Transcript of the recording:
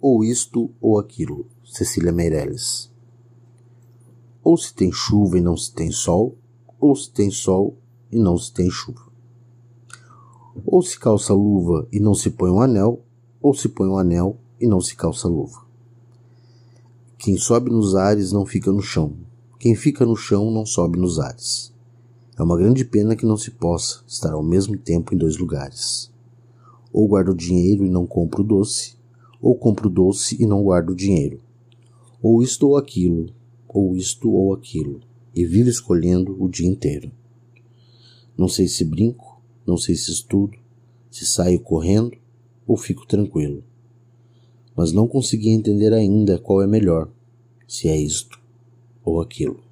ou isto ou aquilo. Cecília Meirelles. Ou se tem chuva e não se tem sol, ou se tem sol e não se tem chuva. Ou se calça luva e não se põe um anel, ou se põe um anel e não se calça luva. Quem sobe nos ares não fica no chão. Quem fica no chão não sobe nos ares. É uma grande pena que não se possa estar ao mesmo tempo em dois lugares. Ou guardo dinheiro e não compro doce, ou compro doce e não guardo dinheiro. Ou isto ou aquilo, ou isto ou aquilo, e vivo escolhendo o dia inteiro. Não sei se brinco, não sei se estudo, se saio correndo ou fico tranquilo. Mas não consegui entender ainda qual é melhor, se é isto ou aquilo.